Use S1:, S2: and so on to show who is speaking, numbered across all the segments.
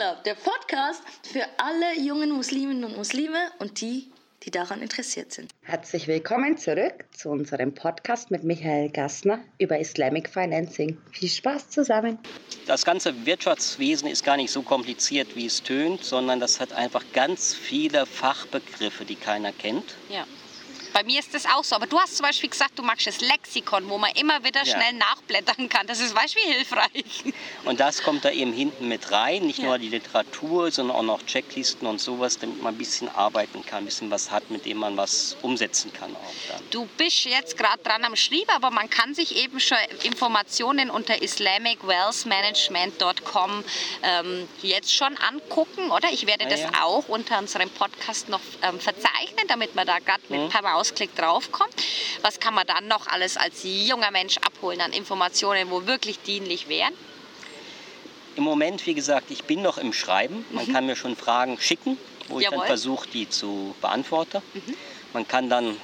S1: Club, der Podcast für alle jungen Musliminnen und Muslime und die, die daran interessiert sind.
S2: Herzlich willkommen zurück zu unserem Podcast mit Michael Gassner über Islamic Financing. Viel Spaß zusammen.
S3: Das ganze Wirtschaftswesen ist gar nicht so kompliziert, wie es tönt, sondern das hat einfach ganz viele Fachbegriffe, die keiner kennt.
S4: Ja. Bei mir ist das auch so. Aber du hast zum Beispiel gesagt, du magst das Lexikon, wo man immer wieder
S3: Ja.
S4: schnell nachblättern kann. Das ist weißt du, wie hilfreich.
S3: Und das kommt da eben hinten mit rein, nicht
S4: Ja.
S3: nur die Literatur, sondern auch noch Checklisten und sowas, damit man ein bisschen arbeiten kann, ein bisschen was hat, mit dem man was umsetzen kann auch dann.
S4: Du bist jetzt gerade dran am Schreiben, aber man kann sich eben schon Informationen unter islamicwealthmanagement.com ähm, jetzt schon angucken, oder? Ich werde
S3: Ah,
S4: das
S3: ja.
S4: auch unter unserem Podcast noch ähm, verzeichnen, damit man da gerade mit
S3: Mhm.
S4: per Mausklick draufkommt. Was kann man dann noch alles als junger Mensch abholen an Informationen, wo wirklich dienlich wären?
S3: Im Moment, wie gesagt, ich bin noch im Schreiben. Man kann mir schon Fragen schicken, wo ich
S4: Mhm. Jawohl. Mhm.
S3: dann versuche, die zu beantworten. Man kann dann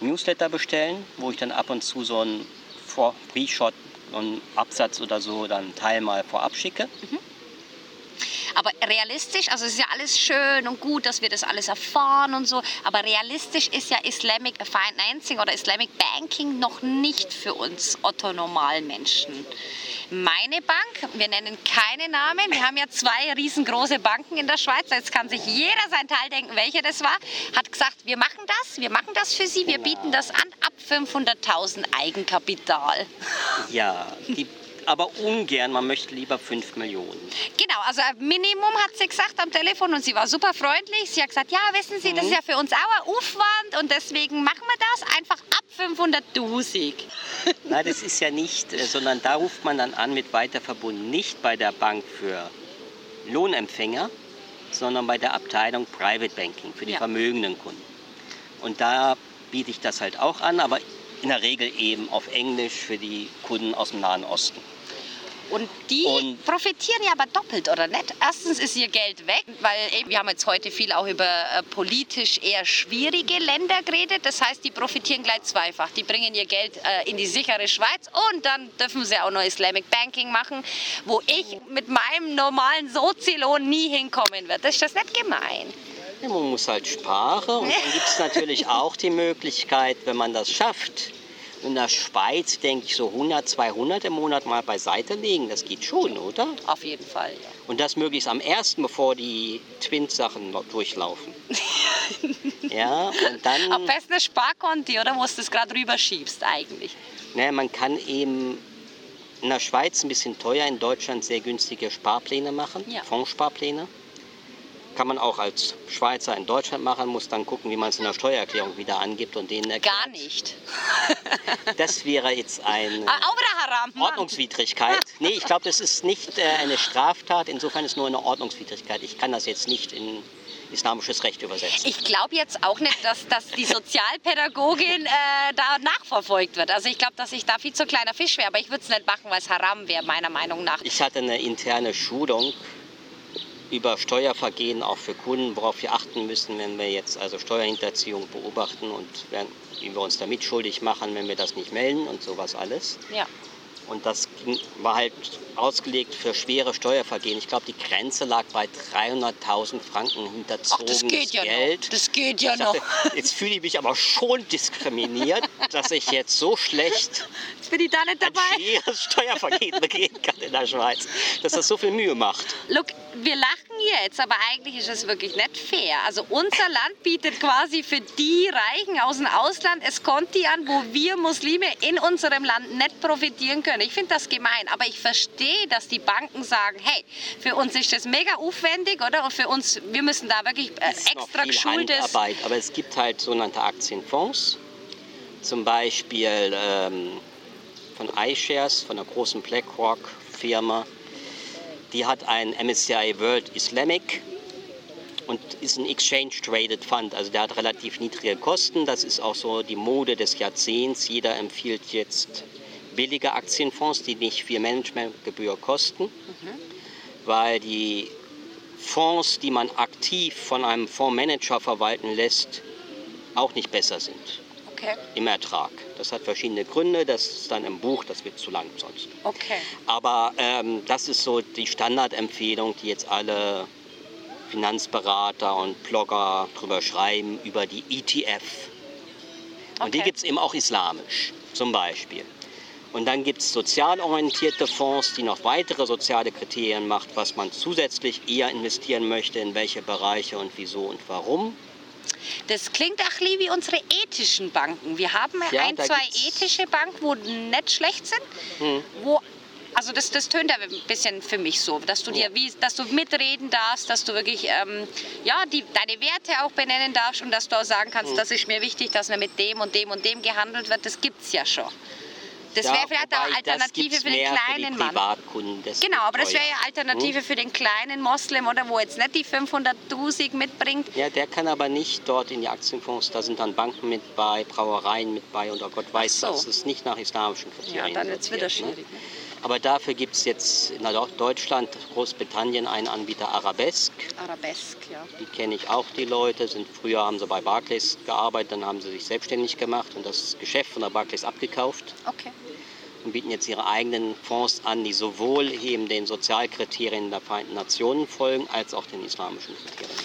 S3: Newsletter bestellen, wo ich dann ab und zu so einen Pre-Shot, so einen Absatz oder so, dann Teil mal vorab schicke.
S4: Aber realistisch, also es ist ja alles schön und gut, dass wir das alles erfahren und so, aber realistisch ist ja Islamic Financing oder Islamic Banking noch nicht für uns Otto Normalmenschen. Meine Bank, wir nennen keine Namen, wir haben ja zwei riesengroße Banken in der Schweiz, jetzt kann sich jeder sein Teil denken, welche das war, hat gesagt, wir machen das, wir machen das für Sie, wir bieten das an ab 500.000 Eigenkapital.
S3: Ja, die, aber ungern, man möchte lieber 5 Millionen.
S4: Genau, also ein Minimum hat sie gesagt am Telefon und sie war super freundlich. Sie hat gesagt, ja, wissen Sie, das ist ja für uns auch ein Aufwand und deswegen machen wir das einfach ab 500.000.
S3: Nein, das ist ja nicht, äh, sondern da ruft man dann an mit Weiterverbunden, nicht bei der Bank für Lohnempfänger, sondern bei der Abteilung Private Banking für die
S4: Ja.
S3: vermögenden Kunden. Und da biete ich das halt auch an, aber in der Regel eben auf Englisch für die Kunden aus dem Nahen Osten.
S4: Und die
S3: Und-
S4: profitieren ja aber doppelt, oder nicht? Erstens ist ihr Geld weg, weil eben, wir haben jetzt heute viel auch über äh, politisch eher schwierige Länder geredet. Das heißt, die profitieren gleich zweifach. Die bringen ihr Geld äh, in die sichere Schweiz und dann dürfen sie auch noch Islamic Banking machen, wo ich mit meinem normalen Sozilohn nie hinkommen werde. Das ist das nicht gemein.
S3: Ja, man muss halt sparen und dann gibt es natürlich auch die Möglichkeit, wenn man das schafft, in der Schweiz, denke ich, so 100, 200 im Monat mal beiseite legen. Das geht schon, oder?
S4: Auf jeden Fall. Ja.
S3: Und das möglichst am ersten, bevor die Twins-Sachen durchlaufen. ja, und
S4: Am
S3: dann,
S4: besten ein Sparkonti, oder? Wo du das gerade rüberschiebst eigentlich.
S3: ne, man kann eben in der Schweiz ein bisschen teuer, in Deutschland sehr günstige Sparpläne machen,
S4: Ja.
S3: Fondssparpläne. Kann man auch als Schweizer in Deutschland machen, muss dann gucken, wie man es in der Steuererklärung wieder angibt und denen erklärt.
S4: Gar nicht.
S3: Das wäre jetzt eine
S4: Ah, Haram. Mann.
S3: Ordnungswidrigkeit. Nee, ich glaube, das ist nicht äh, eine Straftat, insofern ist es nur eine Ordnungswidrigkeit. Ich kann das jetzt nicht in islamisches Recht übersetzen.
S4: Ich glaube jetzt auch nicht, dass, dass die Sozialpädagogin äh, da nachverfolgt wird. Also ich glaube, dass ich da viel zu kleiner Fisch wäre. Aber ich würde es nicht machen, weil es Haram wäre, meiner Meinung nach.
S3: Ich hatte eine interne Schulung über Steuervergehen auch für Kunden, worauf wir achten müssen, wenn wir jetzt also Steuerhinterziehung beobachten und wer- wie wir uns damit schuldig machen, wenn wir das nicht melden und sowas alles.
S4: Ja.
S3: Und das war halt ausgelegt für schwere Steuervergehen. Ich glaube, die Grenze lag bei 300.000 Franken
S4: Ach,
S3: hinterzogenes
S4: das geht ja
S3: Geld.
S4: noch. Das geht ja
S3: dachte,
S4: noch.
S3: jetzt fühle ich mich aber schon diskriminiert, dass ich jetzt so schlecht
S4: Jetzt bin ich da nicht
S3: ein
S4: dabei.
S3: schweres Steuervergehen begehen kann in der Schweiz, dass das so viel Mühe macht.
S4: Look, wir lachen jetzt, aber eigentlich ist es wirklich nicht fair. Also unser Land bietet quasi für die Reichen aus dem Ausland es Konti an, wo wir Muslime in unserem Land nicht profitieren können. Ich finde das gemein, aber ich verstehe, dass die Banken sagen, hey, für uns ist das mega aufwendig, oder? Und für uns, wir müssen da wirklich äh, extra geschultes...
S3: Handarbeit, aber es gibt halt sogenannte Aktienfonds, zum Beispiel ähm, von iShares, von einer großen BlackRock-Firma. Die hat ein MSCI World Islamic und ist ein Exchange Traded Fund. Also der hat relativ niedrige Kosten. Das ist auch so die Mode des Jahrzehnts. Jeder empfiehlt jetzt billige Aktienfonds, die nicht viel Managementgebühr kosten, weil die Fonds, die man aktiv von einem Fondsmanager verwalten lässt, auch nicht besser sind.
S4: Okay.
S3: Im Ertrag. Das hat verschiedene Gründe, das ist dann im Buch, das wird zu lang sonst.
S4: okay.
S3: Aber ähm, das ist so die Standardempfehlung, die jetzt alle Finanzberater und Blogger drüber schreiben, über die ETF. Und die
S4: Okay.
S3: gibt es eben auch islamisch, zum Beispiel. Und dann gibt es sozial orientierte Fonds, die noch weitere soziale Kriterien macht, was man zusätzlich eher investieren möchte, in welche Bereiche und wieso und warum.
S4: Das klingt auch wie unsere ethischen Banken. Wir haben
S3: Ja,
S4: ein, zwei
S3: gibt's- Hm.
S4: ethische Banken, wo nicht schlecht sind, wo also das, das tönt ja ein bisschen für mich so, dass du dir, wie, dass du mitreden darfst, dass du wirklich ähm, ja, die, deine Werte auch benennen darfst und dass du auch sagen
S3: Hm.
S4: kannst, das ist mir wichtig, dass mir mit dem und dem und dem gehandelt wird. Das gibt's ja schon. Das
S3: Ja,
S4: wäre vielleicht
S3: das
S4: Alternative für den kleinen
S3: für
S4: Mann. Genau,
S3: wird
S4: aber das wäre ja Alternative für den kleinen Moslem, oder wo jetzt nicht die 500.000 mitbringt.
S3: Ja, der kann aber nicht dort in die Aktienfonds, da sind dann Banken mit bei, Brauereien mit bei und oh Gott weiß
S4: so.
S3: das. Das ist nicht nach islamischen
S4: Ja,
S3: Kriterien.
S4: dann wird's wieder
S3: sortiert,
S4: schwierig.
S3: Ne? Aber dafür gibt es jetzt in Deutschland, Großbritannien einen Anbieter Arabesque.
S4: Arabesque, ja.
S3: Die kenne ich auch, die Leute. Sind, früher haben sie bei Barclays gearbeitet, dann haben sie sich selbstständig gemacht und das Geschäft von der Barclays abgekauft
S4: Okay.
S3: und bieten jetzt ihre eigenen Fonds an, die sowohl eben den Sozialkriterien der Vereinten Nationen folgen, als auch den islamischen Kriterien.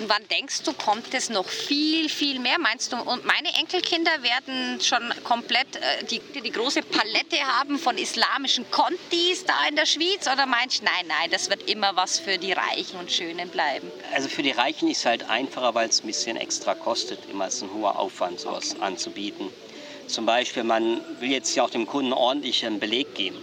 S4: Und wann denkst du, kommt es noch viel, viel mehr? Meinst du, und meine Enkelkinder werden schon komplett äh, die, die große Palette haben von islamischen Kontis da in der Schweiz? Oder meinst du, nein, nein, das wird immer was für die Reichen und Schönen bleiben?
S3: Also für die Reichen ist es halt einfacher, weil es ein bisschen extra kostet. Immer ist ein hoher Aufwand, sowas anzubieten. Zum Beispiel, man will jetzt ja auch dem Kunden ordentlich einen Beleg geben.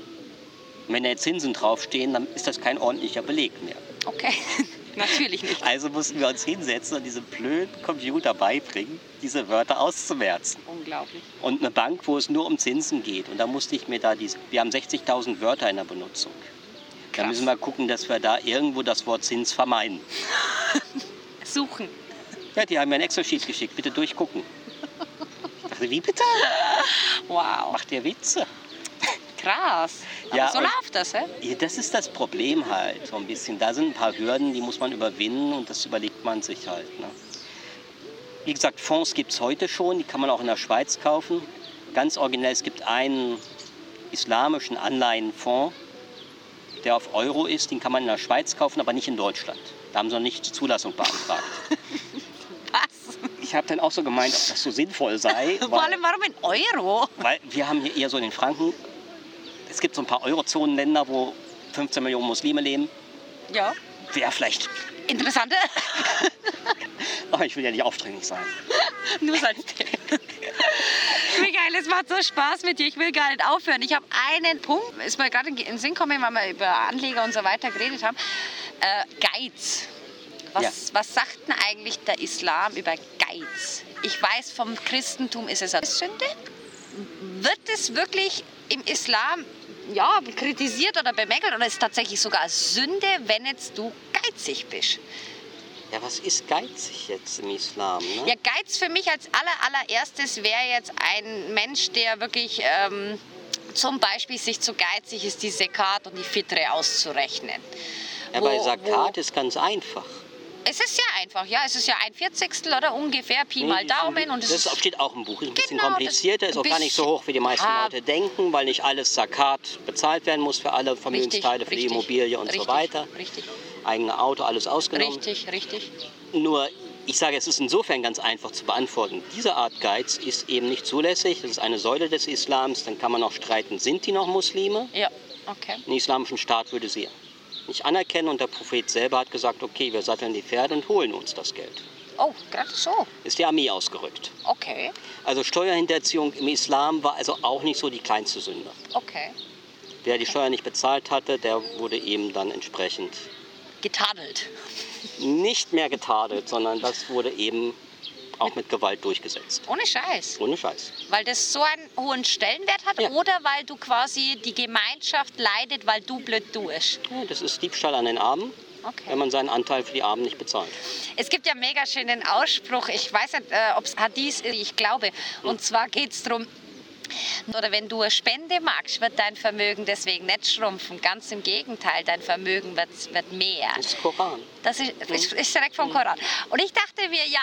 S3: Und wenn da jetzt Zinsen draufstehen, dann ist das kein ordentlicher Beleg mehr.
S4: Okay, natürlich nicht.
S3: Also mussten wir uns hinsetzen und diesem blöden Computer beibringen, diese Wörter auszumerzen.
S4: Unglaublich.
S3: Und eine Bank, wo es nur um Zinsen geht. Und da musste ich mir da diese, wir haben 60.000 Wörter in der Benutzung. Da
S4: Krass.
S3: müssen wir gucken, dass wir da irgendwo das Wort Zins vermeiden.
S4: Suchen.
S3: Ja, die haben mir ein Excel-Sheet geschickt, bitte durchgucken. Ich dachte, wie bitte?
S4: Wow,
S3: Macht ihr Witze?
S4: Krass. Aber
S3: Ja,
S4: so läuft das, hä?
S3: Ja, das ist das Problem halt, so ein bisschen. Da sind ein paar Hürden, die muss man überwinden und das überlegt man sich halt. Ne? Wie gesagt, Fonds gibt es heute schon, die kann man auch in der Schweiz kaufen. Ganz originell, es gibt einen islamischen Anleihenfonds, der auf Euro ist, den kann man in der Schweiz kaufen, aber nicht in Deutschland. Da haben sie noch nicht die Zulassung beantragt.
S4: Was?
S3: Ich habe dann auch so gemeint, ob das so sinnvoll sei.
S4: Vor allem, warum in Euro?
S3: Weil wir haben hier eher so in den Franken, es gibt so ein paar Eurozonenländer, wo 15 Millionen Muslime leben.
S4: Ja.
S3: Wäre vielleicht,
S4: Interessante.
S3: aber ich will ja nicht aufdringlich sein.
S4: Nur als Tipp. Michael, es macht so Spaß mit dir. Ich will gar nicht aufhören. Ich habe einen Punkt, ist mir gerade in den Sinn gekommen, weil wir über Anleger und so weiter geredet haben. Äh, Geiz. Was,
S3: Ja.
S4: was sagt denn eigentlich der Islam über Geiz? Ich weiß, vom Christentum ist es eine Sünde. Wird es wirklich im Islam ja, kritisiert oder bemängelt oder ist tatsächlich sogar Sünde, wenn jetzt du geizig bist?
S3: Ja, was ist geizig jetzt im Islam? Ne?
S4: Ja, Geiz für mich als aller, allererstes wäre jetzt ein Mensch, der wirklich ähm, zum Beispiel sich zu geizig ist, die Sekat und die Fitre auszurechnen.
S3: ja, bei Sakat ist ganz einfach.
S4: Es ist ja einfach, ja, es ist ja ein Vierzigstel oder ungefähr, Pi mal
S3: ist ein
S4: Daumen. Und es
S3: das
S4: ist,
S3: steht auch im Buch. Ist ein bisschen
S4: Genau,
S3: komplizierter, ist auch gar nicht so hoch, wie die meisten
S4: Ah.
S3: Leute denken, weil nicht alles Sakat bezahlt werden muss für alle Vermögensteile, für die Immobilie und
S4: richtig,
S3: so weiter.
S4: Richtig,
S3: Eigene Auto, alles ausgenommen.
S4: richtig, richtig.
S3: Nur, ich sage, es ist insofern ganz einfach zu beantworten. Diese Art Geiz ist eben nicht zulässig. Das ist eine Säule des Islams. Dann kann man auch streiten, sind die noch Muslime?
S4: Ja, okay.
S3: Ein islamischen Staat würde sie nicht anerkennen. Und der Prophet selber hat gesagt, okay, wir satteln die Pferde und holen uns das Geld.
S4: Oh, gerade so.
S3: Ist die Armee ausgerückt.
S4: Okay,
S3: Also Steuerhinterziehung im Islam war also auch nicht so die kleinste Sünde.
S4: okay.
S3: Wer die Steuer nicht bezahlt hatte, der wurde eben dann entsprechend
S4: Getadelt.
S3: nicht mehr getadelt, sondern das wurde eben auch mit Gewalt durchgesetzt.
S4: Ohne Scheiß.
S3: Ohne Scheiß.
S4: Weil das so einen hohen Stellenwert hat
S3: Ja.
S4: oder weil du quasi die Gemeinschaft leidet, weil du blöd tust.
S3: Ja, das ist Diebstahl an den Armen,
S4: Okay.
S3: wenn man seinen Anteil für die Armen nicht bezahlt.
S4: Es gibt ja einen mega schönen Ausspruch, ich weiß nicht, äh, ob es Hadith ist, ich glaube. Und zwar geht es darum, Oder wenn du eine Spende magst, wird dein Vermögen deswegen nicht schrumpfen. Ganz im Gegenteil, dein Vermögen wird, wird mehr.
S3: Das ist Koran.
S4: Das ist, ist, ist direkt vom Koran. Und ich dachte mir, ja,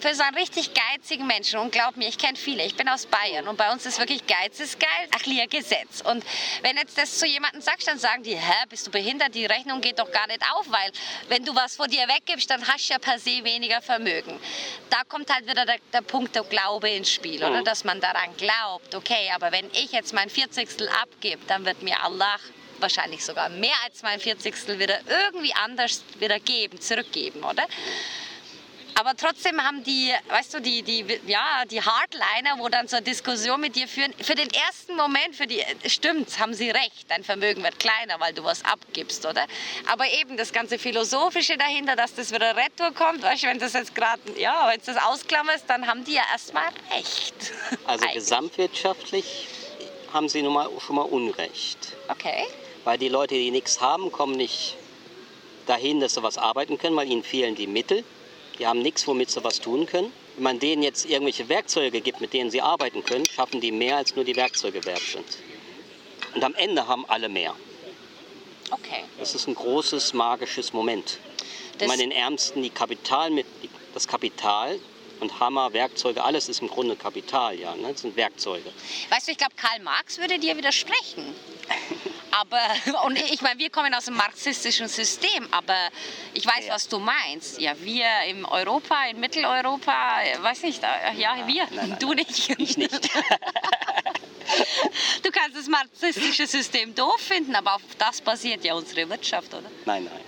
S4: für so einen richtig geizigen Menschen, und glaub mir, ich kenne viele, ich bin aus Bayern und bei uns ist wirklich Geiz ist geil, ach, clear Gesetz. Und wenn jetzt das zu jemandem sagst, dann sagen die, hä, bist du behindert, die Rechnung geht doch gar nicht auf, weil wenn du was von dir weggibst, dann hast du ja per se weniger Vermögen. Da kommt halt wieder der, der Punkt der Glaube ins Spiel, oder?
S3: Mhm.
S4: Dass man daran glaubt, okay, aber wenn ich jetzt mein 40. abgebe, dann wird mir Allah wahrscheinlich sogar mehr als mein 40. wieder irgendwie anders wieder geben, zurückgeben, oder? Aber trotzdem haben die, weißt du, die, die, ja, die Hardliner, wo dann so eine Diskussion mit dir führen, für den ersten Moment, für die, stimmt's, haben sie recht, dein Vermögen wird kleiner, weil du was abgibst, oder? Aber eben das ganze Philosophische dahinter, dass das wieder retour kommt, weißt du, wenn das jetzt gerade, ja, wenn du das ausklammerst, dann haben die ja erstmal recht.
S3: Also
S4: Eigentlich.
S3: gesamtwirtschaftlich haben sie nun mal schon mal Unrecht.
S4: Okay.
S3: Weil die Leute, die nichts haben, kommen nicht dahin, dass sie was arbeiten können, weil ihnen fehlen die Mittel. Die haben nichts, womit sie was tun können. Wenn man denen jetzt irgendwelche Werkzeuge gibt, mit denen sie arbeiten können, schaffen die mehr, als nur die Werkzeuge wert sind. Und am Ende haben alle mehr.
S4: Okay.
S3: Das ist ein großes magisches Moment. Wenn
S4: Das-
S3: man den Ärmsten die Kapital mit, das Kapital und Hammer, Werkzeuge, alles ist im Grunde Kapital, ja, ne? das sind Werkzeuge.
S4: Weißt du, ich glaube, Karl Marx würde dir widersprechen. Aber, und ich meine, wir kommen aus dem marxistischen System, aber ich weiß,
S3: Ja.
S4: was du meinst. Ja, wir in Europa, in Mitteleuropa, äh, weiß nicht, äh, ja, wir,
S3: nein, nein,
S4: du nicht.
S3: Ich nicht.
S4: Du kannst das marxistische System doof finden, aber auf das basiert ja unsere Wirtschaft, oder?
S3: Nein, nein.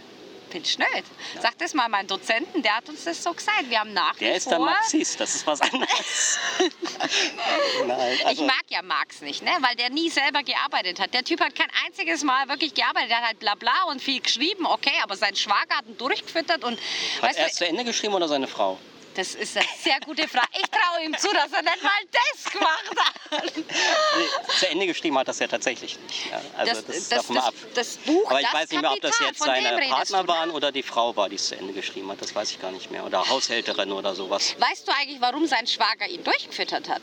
S4: Du nicht? Sag das mal meinem Dozenten, der hat uns das so gesagt. Wir haben nach
S3: Der ist der. Marxist, das ist was anderes. Nein,
S4: Ich
S3: also,
S4: mag ja Marx nicht, ne? weil der nie selber gearbeitet hat. Der Typ hat kein einziges Mal wirklich gearbeitet. Der hat halt bla bla und viel geschrieben, okay, aber sein Schwager hat ihn durchgefüttert und
S3: hat er es zu Ende geschrieben oder seine Frau?
S4: Das ist eine sehr gute Frage. Ich traue ihm zu, dass er nicht mal das gemacht hat.
S3: Nee, zu Ende geschrieben hat das ja tatsächlich nicht. Ja, also das, davon mal ab.
S4: das Buch,
S3: Aber ich
S4: das
S3: weiß nicht mehr, ob das jetzt seine Partner
S4: du, ne?
S3: waren oder die Frau war, die es zu Ende geschrieben hat. Das weiß ich gar nicht mehr. Oder Haushälterin oder sowas.
S4: Weißt du eigentlich, warum sein Schwager ihn durchgefüttert hat?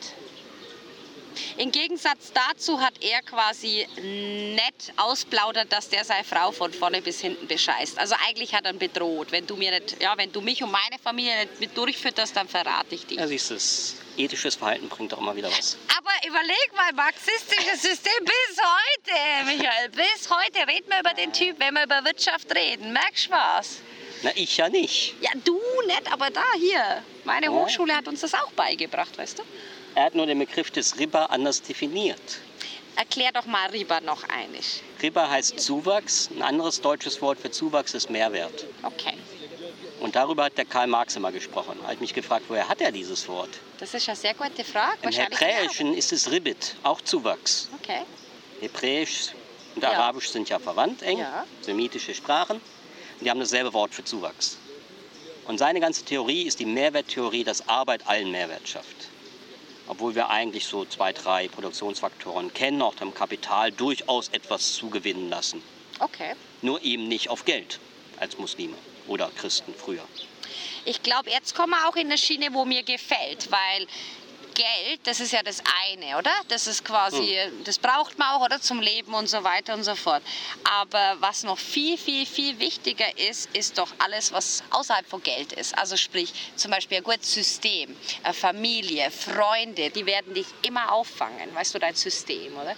S4: Im Gegensatz dazu hat er quasi nett ausplaudert, dass der seine Frau von vorne bis hinten bescheißt. Also eigentlich hat er ihn bedroht. Wenn du, mir nicht, ja, wenn du mich und meine Familie nicht mit durchfütterst, dann verrate ich dich.
S3: Ja, siehst du, ethisches Verhalten bringt doch immer wieder was.
S4: Aber überleg mal, marxistisches System bis heute, Michael, bis heute reden wir über den Typ, wenn wir über Wirtschaft reden. Merkst du was?
S3: Na, ich ja nicht.
S4: Ja, du nicht, aber da hier. Meine. Hochschule hat uns das auch beigebracht, weißt du?
S3: Er hat nur den Begriff des Riba anders definiert.
S4: Erklär doch mal Riba noch einig.
S3: Riba heißt Zuwachs. Ein anderes deutsches Wort für Zuwachs ist Mehrwert.
S4: Okay.
S3: Und darüber hat der Karl Marx immer gesprochen. Habe ich mich gefragt, woher hat er dieses Wort?
S4: Das ist eine sehr gute Frage.
S3: Im Hebräischen ist es Ribbit, auch Zuwachs.
S4: Okay.
S3: Hebräisch und
S4: Ja.
S3: Arabisch sind ja verwandt eng,
S4: Ja.
S3: semitische Sprachen. Und die haben dasselbe Wort für Zuwachs. Und seine ganze Theorie ist die Mehrwerttheorie, dass Arbeit allen Mehrwert schafft. Obwohl wir eigentlich so zwei, drei Produktionsfaktoren kennen, auch dem Kapital durchaus etwas zugewinnen lassen.
S4: Okay.
S3: Nur eben nicht auf Geld als Muslime oder Christen früher.
S4: Ich glaube, jetzt kommen wir auch in eine Schiene, wo mir gefällt, weil Geld, das ist ja das eine, oder? Das ist quasi, das braucht man auch, oder? Zum Leben und so weiter und so fort. Aber was noch viel, viel, viel wichtiger ist, ist doch alles, was außerhalb von Geld ist. Also sprich, zum Beispiel ein gutes System, Familie, Freunde, die werden dich immer auffangen. Weißt du, dein System, oder?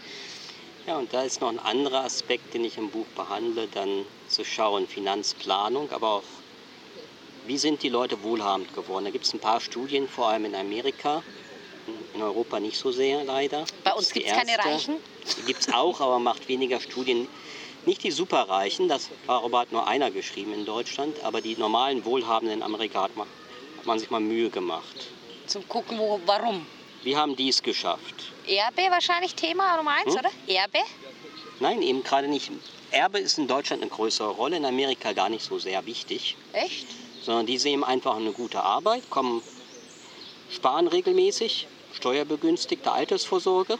S3: Ja, und da ist noch ein anderer Aspekt, den ich im Buch behandle, dann zu schauen, Finanzplanung, aber auch, wie sind die Leute wohlhabend geworden. Da gibt es ein paar Studien, vor allem in Amerika, in Europa nicht so sehr leider.
S4: Bei uns
S3: die
S4: gibt's keine. Reichen?
S3: Die gibt es auch, aber macht weniger Studien. Nicht die Superreichen, das darüber hat nur einer geschrieben in Deutschland, aber die normalen Wohlhabenden in Amerika hat man, hat man sich mal Mühe gemacht.
S4: Zum gucken, wo, warum.
S3: Wie haben die es geschafft?
S4: Erbe wahrscheinlich Thema Nummer eins,
S3: Hm?
S4: oder? Erbe?
S3: Nein, eben gerade nicht. Erbe ist in Deutschland eine größere Rolle, in Amerika gar nicht so sehr wichtig,
S4: Echt?
S3: sondern die sehen einfach eine gute Arbeit, kommen, sparen regelmäßig, steuerbegünstigte Altersvorsorge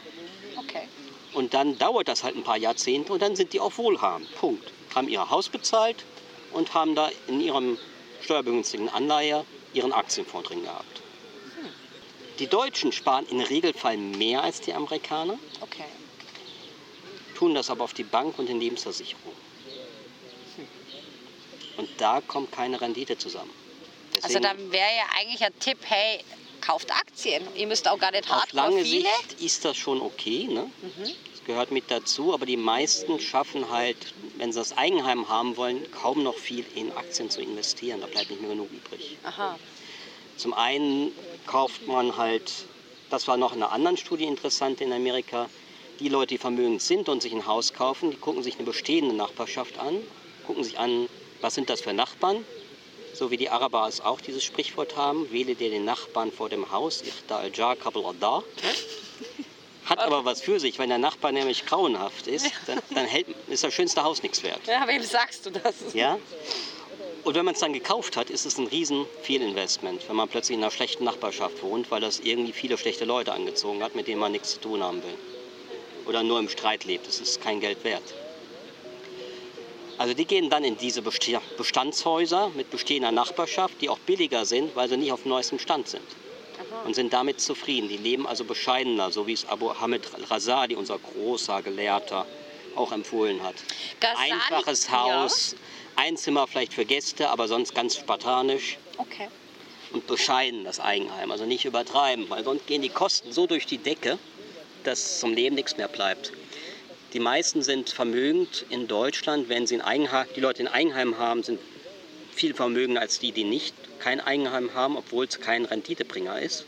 S4: Okay.
S3: und dann dauert das halt ein paar Jahrzehnte und dann sind die auch wohlhabend. Punkt. Haben ihr Haus bezahlt und haben da in ihrem steuerbegünstigten Anleihe ihren Aktienfonds drin gehabt. Die Deutschen sparen im Regelfall mehr als die Amerikaner,
S4: Okay.
S3: tun das aber auf die Bank und in Lebensversicherung. Und da kommt keine Rendite zusammen.
S4: Also
S3: Deswegen-
S4: dann wäre ja eigentlich ein Tipp, hey, kauft Aktien. Ihr müsst auch gar nicht
S3: Auf
S4: hart
S3: lange
S4: viele.
S3: Sicht ist das schon okay. Ne? Das gehört mit dazu. Aber die meisten schaffen halt, wenn sie das Eigenheim haben wollen, kaum noch viel in Aktien zu investieren. Da bleibt nicht mehr genug übrig.
S4: Aha.
S3: Zum einen kauft man halt, das war noch in einer anderen Studie interessant in Amerika, die Leute, die vermögend sind und sich ein Haus kaufen, die gucken sich eine bestehende Nachbarschaft an, gucken sich an, was sind das für Nachbarn, so wie die Araber es auch dieses Sprichwort haben, wähle dir den Nachbarn vor dem Haus, ichta al-jar al-dar. Hat aber was für sich, wenn der Nachbar nämlich grauenhaft ist, dann, dann hält, ist das schönste Haus nichts wert.
S4: Ja, wem sagst du das?
S3: Ja? Und wenn man es dann gekauft hat, ist es ein riesen Fehlinvestment, wenn man plötzlich in einer schlechten Nachbarschaft wohnt, weil das irgendwie viele schlechte Leute angezogen hat, mit denen man nichts zu tun haben will. Oder nur im Streit lebt. Das ist kein Geld wert. Also die gehen dann in diese Bestandshäuser mit bestehender Nachbarschaft, die auch billiger sind, weil sie nicht auf dem neuesten Stand sind. Und sind damit zufrieden. Die leben also bescheidener, so wie es Abu Hamid al-Razali, unser großer Gelehrter, auch empfohlen hat.
S4: Ghazali-
S3: Einfaches
S4: ja.
S3: Haus, ein Zimmer vielleicht für Gäste, aber sonst ganz spartanisch
S4: Okay.
S3: und bescheiden das Eigenheim. Also nicht übertreiben, weil sonst gehen die Kosten so durch die Decke, dass zum Leben nichts mehr bleibt. Die meisten sind vermögend in Deutschland, wenn sie ein Eigenheim, die Leute ein Eigenheim haben, sind viel vermögender als die, die nicht kein Eigenheim haben, obwohl es kein Renditebringer ist.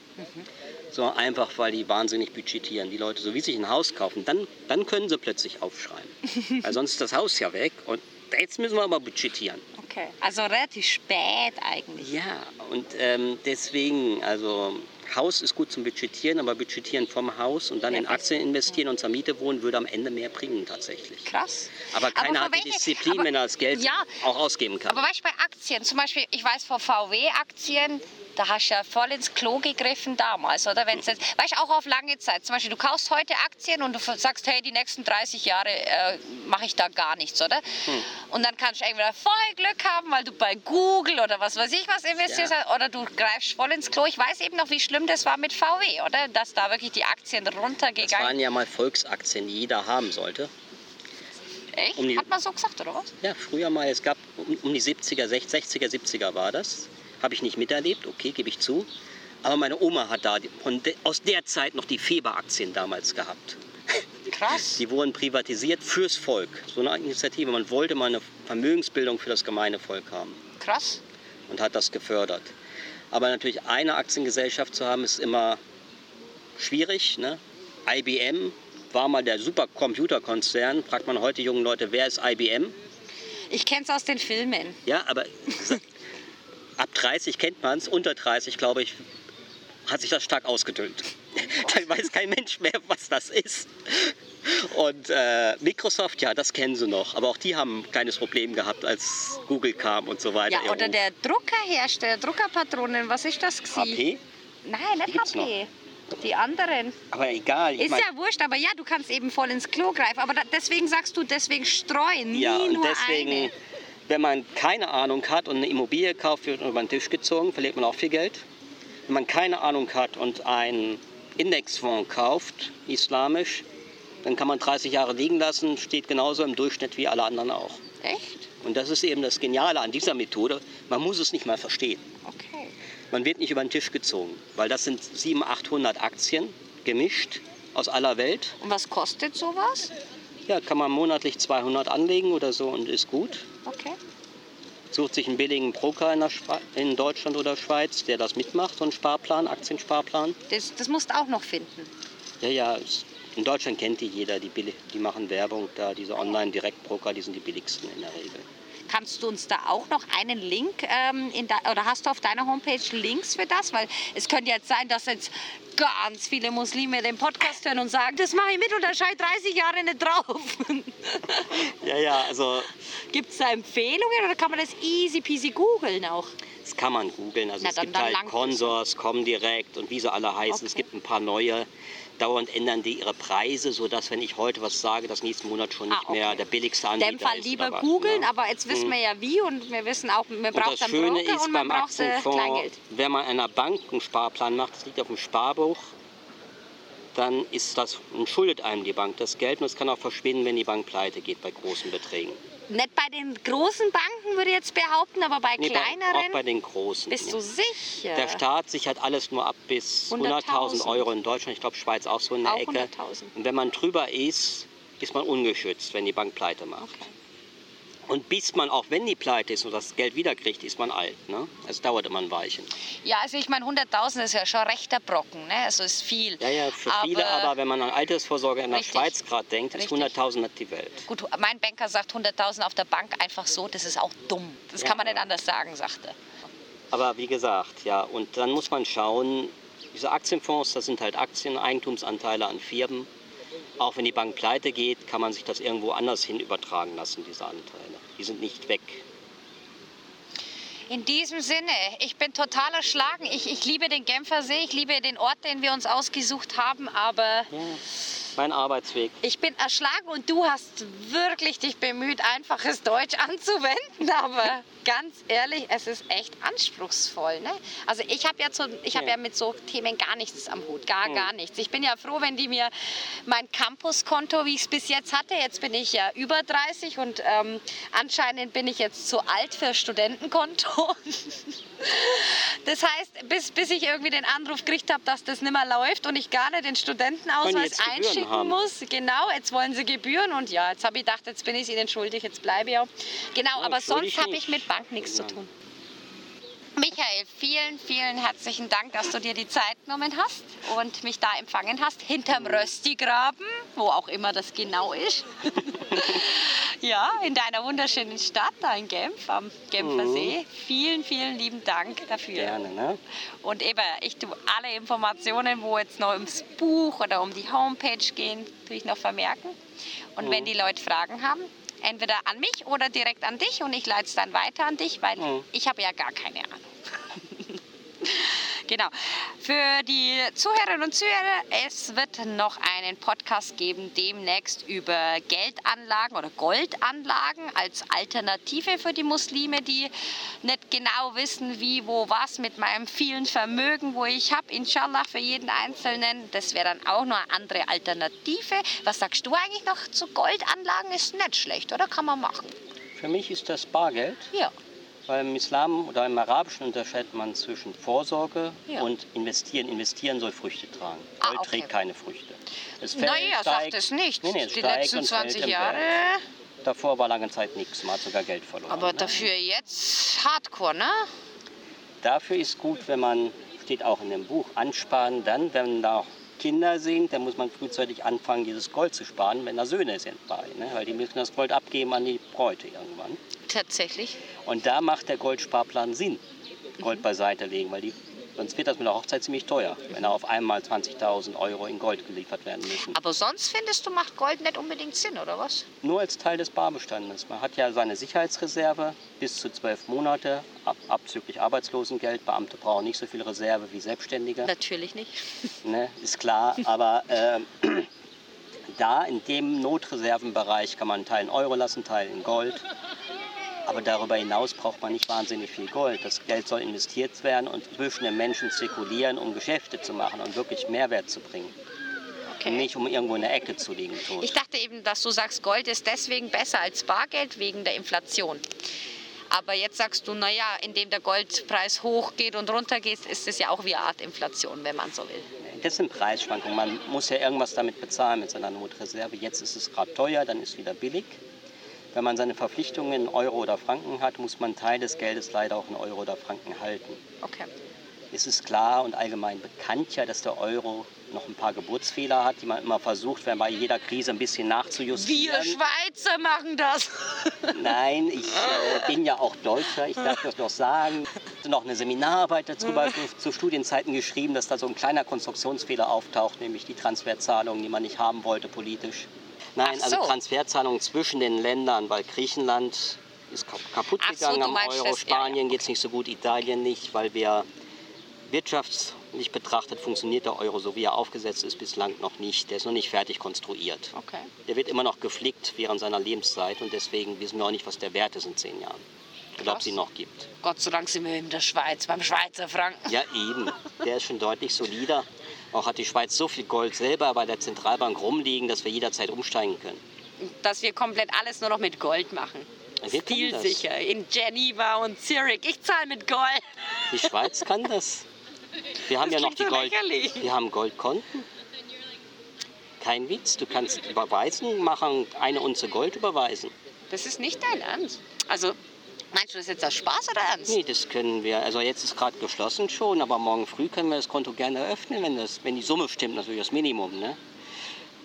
S3: Sondern einfach, weil die wahnsinnig budgetieren. Die Leute, so wie sich ein Haus kaufen, dann, dann können sie plötzlich aufschreiben. weil sonst ist das Haus ja weg und jetzt müssen wir aber budgetieren.
S4: Okay. Also relativ spät eigentlich.
S3: Ja, und ähm, deswegen, also Haus ist gut zum Budgetieren, aber Budgetieren vom Haus und dann in Aktien investieren und zur Miete wohnen, würde am Ende mehr bringen tatsächlich.
S4: Krass.
S3: Aber keiner
S4: für
S3: hat die
S4: welche-
S3: Disziplin,
S4: aber-
S3: wenn er das Geld
S4: Ja,
S3: auch ausgeben kann.
S4: aber weißt du, bei Aktien, zum Beispiel, ich weiß von VW-Aktien, da hast du ja voll ins Klo gegriffen damals, oder? Wenn's jetzt, weißt du, auch auf lange Zeit. Zum Beispiel, du kaufst heute Aktien und du sagst, hey, die nächsten 30 Jahre äh, mache ich da gar nichts, oder?
S3: Hm.
S4: Und dann kannst du entweder voll Glück haben, weil du bei Google oder was weiß ich was investierst,
S3: Ja.
S4: oder du greifst voll ins Klo. Ich weiß eben noch, wie schlimm das war mit VW, oder? Dass da wirklich die Aktien
S3: Das
S4: runtergegangen
S3: waren ja mal Volksaktien, die jeder haben sollte.
S4: Echt?
S3: um die-
S4: Hat man so gesagt, oder was?
S3: Ja, früher mal, es gab um, um die 70er, 60er, 70er war das. Habe ich nicht miterlebt, okay, gebe ich zu. Aber meine Oma hat da de, aus der Zeit noch die Feber-Aktien damals gehabt.
S4: Krass.
S3: Die wurden privatisiert fürs Volk. So eine Initiative. Man wollte mal eine Vermögensbildung für das gemeine Volk haben
S4: Krass.
S3: und hat das gefördert. Aber natürlich eine Aktiengesellschaft zu haben, ist immer schwierig. Ne? IBM war mal der Supercomputerkonzern. Fragt man heute jungen Leute, wer ist IBM?
S4: Ich kenne es aus den Filmen.
S3: Ja, aber ab 30 kennt man es, unter 30 glaube ich, hat sich das stark ausgedünnt. Dann weiß kein Mensch mehr, was das ist. Und äh, Microsoft, ja, das kennen sie noch. Aber auch die haben ein kleines Problem gehabt, als Google kam und so weiter.
S4: Ja, oder der Druckerhersteller, Druckerpatronen, was ist das? gsi?
S3: HP?
S4: Nein, nicht HP. Die anderen.
S3: Aber egal. Ich
S4: Ist
S3: mein,
S4: ja wurscht, aber ja, du kannst eben voll ins Klo greifen. Aber da, deswegen sagst du, deswegen streuen, nie
S3: ja, und
S4: nur
S3: deswegen,
S4: eine.
S3: Wenn man keine Ahnung hat und eine Immobilie kauft, wird über den Tisch gezogen, verliert man auch viel Geld. Wenn man keine Ahnung hat und einen Indexfonds kauft, islamisch, dann kann man 30 Jahre liegen lassen, steht genauso im Durchschnitt wie alle anderen auch.
S4: Echt?
S3: Und das ist eben das Geniale an dieser Methode. Man muss es nicht mal verstehen.
S4: Okay.
S3: Man wird nicht über den Tisch gezogen, weil das sind 700, 800 Aktien gemischt aus aller Welt.
S4: Und was kostet sowas?
S3: Ja, kann man monatlich 200 anlegen oder so und ist gut.
S4: Okay.
S3: Sucht sich einen billigen Broker in, der Schwe- in Deutschland oder Schweiz, der das mitmacht, so einen Sparplan, Aktiensparplan.
S4: Das, das musst du auch noch finden.
S3: Ja, ja, in Deutschland kennt die jeder, die, billig, die machen Werbung da, diese Online-Direktbroker, die sind die billigsten in der Regel.
S4: Kannst du uns da auch noch einen Link ähm, in de, oder hast du auf deiner Homepage Links für das? Weil es könnte jetzt sein, dass jetzt ganz viele Muslime den Podcast hören und sagen, das mache ich mit und da schaue ich 30 Jahre nicht drauf.
S3: Ja, ja, also
S4: Gibt es da Empfehlungen oder kann man das easy peasy googeln auch?
S3: Das kann man googeln. Also
S4: Na,
S3: es
S4: dann-
S3: gibt
S4: dann
S3: halt
S4: es.
S3: Consors, Comdirect und wie sie alle heißen. Es
S4: Okay.
S3: gibt ein paar neue. Dauernd ändern die ihre Preise, sodass, wenn ich heute was sage, das nächsten Monat schon nicht
S4: Ah, okay.
S3: mehr der billigste
S4: In
S3: Anbieter
S4: dem Fall
S3: ist.
S4: lieber
S3: was,
S4: googeln,
S3: ne?
S4: aber jetzt wissen wir ja wie und wir wissen auch,
S3: Und
S4: braucht
S3: das Schöne
S4: Broker
S3: ist beim
S4: braucht äh,
S3: Aktienfonds, wenn man einer Bank einen Sparplan macht, das liegt auf dem Sparbuch, dann ist das, schuldet einem die Bank das Geld und es kann auch verschwinden, wenn die Bank pleite geht bei großen Beträgen.
S4: Nicht bei den großen Banken, würde ich jetzt behaupten, aber bei
S3: Nee, bei,
S4: kleineren
S3: auch bei den großen.
S4: bist
S3: ja.
S4: du sicher.
S3: Der Staat sichert alles nur ab bis 100.000
S4: 100.000
S3: Euro in Deutschland. Ich glaube, Schweiz auch so in der
S4: Auch
S3: Ecke.
S4: 100.000.
S3: Und wenn man drüber ist, ist man ungeschützt, wenn die Bank pleite macht.
S4: Okay.
S3: Und bis man, auch wenn die pleite ist und das Geld wiederkriegt, ist man alt. Ne? Es dauert immer ein Weilchen.
S4: Ja, also ich meine, 100.000 ist ja schon rechter Brocken, ne? also ist viel.
S3: Ja, ja, für viele, aber wenn man an Altersvorsorge in der
S4: Richtig.
S3: Schweiz gerade denkt, ist
S4: Richtig.
S3: 100.000 nicht die Welt.
S4: Gut, mein Banker sagt 100.000 auf der Bank einfach so, das ist auch dumm. Das
S3: Ja.
S4: kann man nicht anders sagen, sagte er.
S3: Aber wie gesagt, ja, und dann muss man schauen, diese Aktienfonds, das sind halt Aktien, Eigentumsanteile an Firmen. Auch wenn die Bank pleite geht, kann man sich das irgendwo anders hin übertragen lassen, diese Anteile. Die sind nicht weg.
S4: In diesem Sinne, ich bin total erschlagen. Ich, ich liebe den Genfersee, ich liebe den Ort, den wir uns ausgesucht haben, aber
S3: Ja, mein Arbeitsweg.
S4: ich bin erschlagen und du hast wirklich dich bemüht, einfaches Deutsch anzuwenden. Aber ganz ehrlich, es ist echt anspruchsvoll. Ne? Also ich habe ja, zu, ich hab
S3: Ja.
S4: ja mit so Themen gar nichts am Hut, gar,
S3: Hm.
S4: gar nichts. Ich bin ja froh, wenn die mir mein Campuskonto, wie ich es bis jetzt hatte, jetzt bin ich ja über 30 und ähm, anscheinend bin ich jetzt zu alt für Studentenkonto. Das heißt, bis, bis ich irgendwie den Anruf gekriegt habe, dass das nicht mehr läuft und ich gar nicht den Studentenausweis
S3: jetzt
S4: Einschicken
S3: haben.
S4: muss. Genau, jetzt wollen sie Gebühren und ja, jetzt habe ich gedacht, jetzt bin ich ihnen schuldig, jetzt bleibe ich auch. Genau,
S3: Ja,
S4: aber sonst habe ich mit Bank nichts zu
S3: Nein.
S4: tun. Michael, vielen, vielen herzlichen Dank, dass du dir die Zeit genommen hast und mich da empfangen hast. Hinterm Röstigraben, wo auch immer das genau ist. ja, in deiner wunderschönen Stadt, da in Genf, am Genfer See. Vielen, vielen lieben Dank dafür.
S3: Gerne, ne?
S4: Und eben, ich tue alle Informationen, wo jetzt noch ums Buch oder um die Homepage gehen, tue ich noch vermerken. Und wenn die Leute Fragen haben, entweder an mich oder direkt an dich und ich leite es dann weiter an dich, weil
S3: Mhm.
S4: ich habe ja gar keine Ahnung. Genau. Für die Zuhörerinnen und Zuhörer, es wird noch einen Podcast geben demnächst über Geldanlagen oder Goldanlagen als Alternative für die Muslime, die nicht genau wissen, wie, wo, was mit meinem vielen Vermögen, wo ich habe. Inshallah für jeden Einzelnen. Das wäre dann auch noch eine andere Alternative. Was sagst du eigentlich noch zu Goldanlagen? Ist nicht schlecht, oder? Kann man machen.
S3: Für mich ist das Bargeld.
S4: Ja.
S3: Weil im Islam oder im Arabischen unterscheidet man zwischen Vorsorge
S4: Ja.
S3: und Investieren. Investieren soll Früchte tragen.
S4: Ah,
S3: Gold
S4: okay.
S3: trägt keine Früchte. Es fällt,
S4: Naja, sagt
S3: steigt-
S4: es nicht.
S3: Nee, nee, es
S4: die letzten
S3: und fällt
S4: 20
S3: im
S4: Jahre.
S3: Wert. Davor war lange Zeit nichts. Man hat sogar Geld verloren.
S4: Aber
S3: ne?
S4: dafür jetzt Hardcore, ne?
S3: Dafür ist gut, wenn man, steht auch in dem Buch, ansparen dann, wenn da auch Kinder sind, dann muss man frühzeitig anfangen, dieses Gold zu sparen, wenn da Söhne sind bei. Ne? Weil die müssen das Gold abgeben an die Bräute irgendwann.
S4: Tatsächlich.
S3: Und da macht der Goldsparplan Sinn, Gold beiseite legen, weil die, sonst wird das mit der Hochzeit ziemlich teuer, wenn da auf einmal 20.000 Euro in Gold geliefert werden müssen.
S4: Aber sonst findest du, macht Gold nicht unbedingt Sinn, oder was?
S3: Nur als Teil des Barbestandes. Man hat ja seine Sicherheitsreserve bis zu zwölf Monate, ab, abzüglich Arbeitslosengeld. Beamte brauchen nicht so viel Reserve wie Selbstständige.
S4: Natürlich nicht.
S3: ne, ist klar. Aber ähm, da in dem Notreservenbereich kann man einen Teil in Euro lassen, einen Teil in Gold. Aber darüber hinaus braucht man nicht wahnsinnig viel Gold. Das Geld soll investiert werden und zwischen den Menschen zirkulieren, um Geschäfte zu machen und wirklich Mehrwert zu bringen.
S4: Okay.
S3: Nicht um irgendwo in der Ecke zu liegen. Tot.
S4: Ich dachte eben, dass du sagst, Gold ist deswegen besser als Bargeld wegen der Inflation. Aber jetzt sagst du, naja, indem der Goldpreis hochgeht und runtergeht, ist es ja auch wie eine Art Inflation, wenn man so will.
S3: Das sind Preisschwankungen. Man muss ja irgendwas damit bezahlen mit seiner Notreserve. Jetzt ist es gerade teuer, dann ist es wieder billig. Wenn man seine Verpflichtungen in Euro oder Franken hat, muss man Teil des Geldes leider auch in Euro oder Franken halten.
S4: Okay.
S3: Es ist klar und allgemein bekannt ja, dass der Euro noch ein paar Geburtsfehler hat, die man immer versucht, wenn bei jeder Krise ein bisschen
S4: Wir
S3: nachzujustieren.
S4: Schweizer machen das.
S3: Nein, ich äh, bin ja auch Deutscher, ich darf das noch sagen. Ich habe noch eine Seminararbeit darüber zu, zu Studienzeiten geschrieben, dass da so ein kleiner Konstruktionsfehler auftaucht, nämlich die Transferzahlungen, die man nicht haben wollte politisch. Nein, also
S4: so.
S3: Transferzahlungen zwischen den Ländern, weil Griechenland ist kaputt
S4: so,
S3: gegangen
S4: du
S3: am Euro.
S4: das, ja,
S3: Spanien
S4: ja.
S3: geht es nicht so gut, Italien nicht, weil wir wirtschaftlich betrachtet funktioniert der Euro, so wie er aufgesetzt ist, bislang noch nicht. Der ist noch nicht fertig konstruiert.
S4: Okay.
S3: Der wird immer noch geflickt während seiner Lebenszeit und deswegen wissen wir auch nicht, was der Wert ist in zehn Jahren. Oder ob ihn noch gibt.
S4: Gott sei Dank sind wir in der Schweiz, beim Schweizer Franken.
S3: Ja, eben. Der ist schon deutlich solider. Auch hat die Schweiz so viel Gold selber bei der Zentralbank rumliegen, dass wir jederzeit umsteigen können.
S4: Dass wir komplett alles nur noch mit Gold machen.
S3: Wir.
S4: Stilsicher. In Geneva und Zürich. Ich zahle mit Gold.
S3: Die Schweiz kann das. Wir haben
S4: Das
S3: ja noch die
S4: so
S3: Gold.
S4: lächerlich.
S3: Wir haben Goldkonten. Kein Witz. Du kannst überweisen, machen eine Unze Gold überweisen.
S4: Das ist nicht dein Ernst. Also, meinst du das jetzt aus Spaß oder Ernst?
S3: Nee, das können wir. Also jetzt ist gerade geschlossen schon, aber morgen früh können wir das Konto gerne eröffnen, wenn, das, wenn die Summe stimmt, natürlich das Minimum. Ne?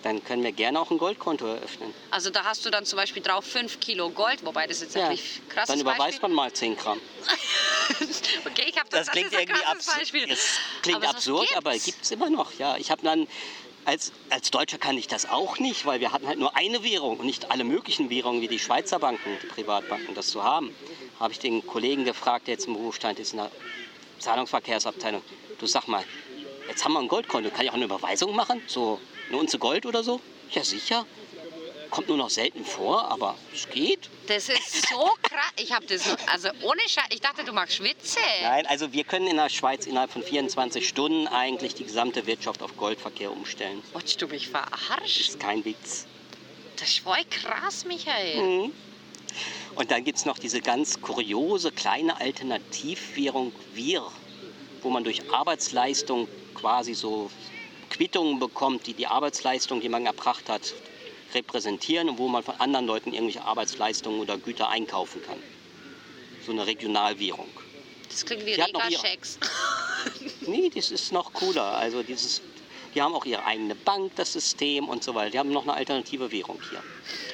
S3: Dann können wir gerne auch ein Goldkonto eröffnen.
S4: Also da hast du dann zum Beispiel drauf 5 Kilo Gold, wobei das jetzt natürlich krass
S3: Dann überweist man mal 10 Gramm.
S4: Okay, ich habe das,
S3: Das klingt
S4: ist ein
S3: irgendwie absurd.
S4: Beispiel.
S3: Es klingt
S4: Aber
S3: absurd,
S4: gibt's.
S3: aber gibt es immer noch. Ja, ich habe dann als, als Deutscher kann ich das auch nicht, weil wir hatten halt nur eine Währung und nicht alle möglichen Währungen wie die Schweizer Banken, die Privatbanken, das zu haben. Habe ich den Kollegen gefragt, der jetzt im Berufsstand ist in der Zahlungsverkehrsabteilung. Du sag mal, jetzt haben wir ein Goldkonto, kann ich auch eine Überweisung machen? So eine Unze Gold oder so? Ja, sicher. Kommt nur noch selten vor, aber es geht.
S4: Das ist so krass. Ich habe das also ohne Scheiß. Ich dachte, du magst Schwitze.
S3: Nein, also wir können in der Schweiz innerhalb von 24 Stunden eigentlich die gesamte Wirtschaft auf Goldverkehr umstellen.
S4: Wolltest du mich verarschen?
S3: ist kein Witz.
S4: Das ist voll krass, Michael.
S3: Mhm. Und dann gibt es noch diese ganz kuriose kleine Alternativwährung Wir, wo man durch Arbeitsleistung quasi so Quittungen bekommt, die die Arbeitsleistung, die man erbracht hat, repräsentieren und wo man von anderen Leuten irgendwelche Arbeitsleistungen oder Güter einkaufen kann. So eine Regionalwährung.
S4: Das klingt wie Rega-Schecks.
S3: Nee, das ist noch cooler. Also dieses, die haben auch ihre eigene Bank, das System und so weiter. Die haben noch eine alternative Währung hier.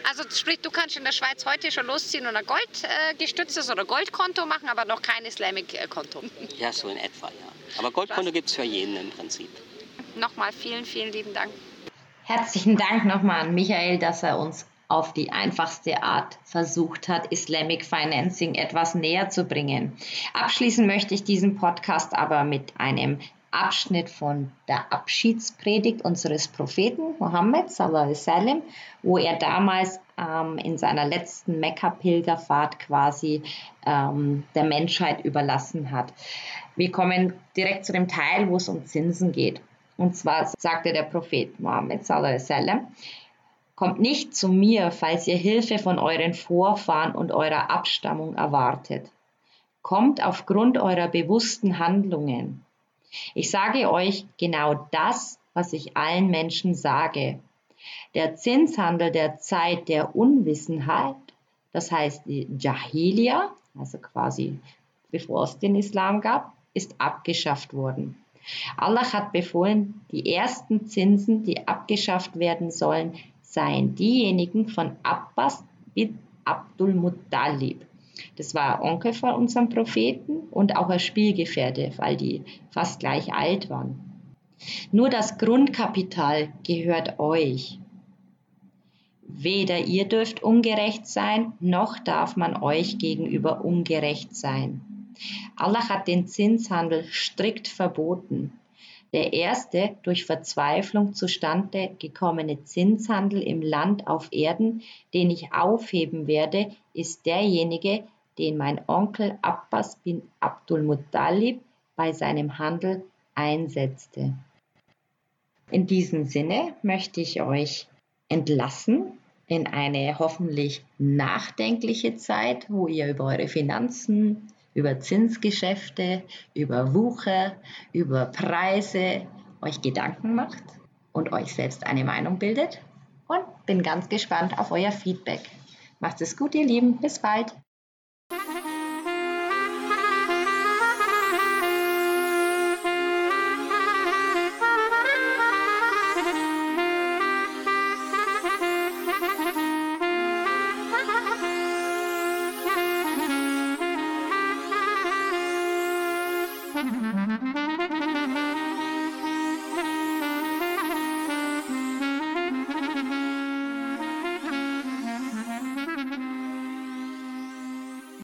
S4: Also sprich, du kannst in der Schweiz heute schon losziehen und ein goldgestütztes oder Goldkonto machen, aber noch kein Islamic-Konto.
S3: Ja, so in etwa, ja. Aber Goldkonto gibt es für jeden im Prinzip.
S4: Nochmal vielen, vielen lieben Dank.
S2: Herzlichen Dank nochmal an Michael, dass er uns auf die einfachste Art versucht hat, Islamic Financing etwas näher zu bringen. Abschließen möchte ich diesen Podcast aber mit einem Abschnitt von der Abschiedspredigt unseres Propheten Mohammed wasallam, wo er damals ähm, in seiner letzten Mekka-Pilgerfahrt quasi ähm, der Menschheit überlassen hat. Wir kommen direkt zu dem Teil, wo es um Zinsen geht. Und zwar sagte der Prophet Mohammed wasallam, Kommt nicht zu mir, falls ihr Hilfe von euren Vorfahren und eurer Abstammung erwartet. Kommt aufgrund eurer bewussten Handlungen. Ich sage euch genau das, was ich allen Menschen sage. Der Zinshandel der Zeit der Unwissenheit, das heißt die Jahiliya, also quasi bevor es den Islam gab, ist abgeschafft worden. Allah hat befohlen, die ersten Zinsen, die abgeschafft werden sollen, seien diejenigen von Abbas bin Abdul Muttalib. Das war Onkel von unserem Propheten und auch ein Spielgefährte, weil die fast gleich alt waren. Nur das Grundkapital gehört euch. Weder ihr dürft ungerecht sein, noch darf man euch gegenüber ungerecht sein. Allah hat den Zinshandel strikt verboten. Der erste durch Verzweiflung zustande gekommene Zinshandel im Land auf Erden, den ich aufheben werde, ist derjenige, den mein Onkel Abbas bin Abdul Muttalib bei seinem Handel einsetzte. In diesem Sinne möchte ich euch entlassen in eine hoffentlich nachdenkliche Zeit, wo ihr über eure Finanzen, über Zinsgeschäfte, über Wucher, über Preise euch Gedanken macht und euch selbst eine Meinung bildet. Und bin ganz gespannt auf euer Feedback. Macht es gut, ihr Lieben. Bis bald.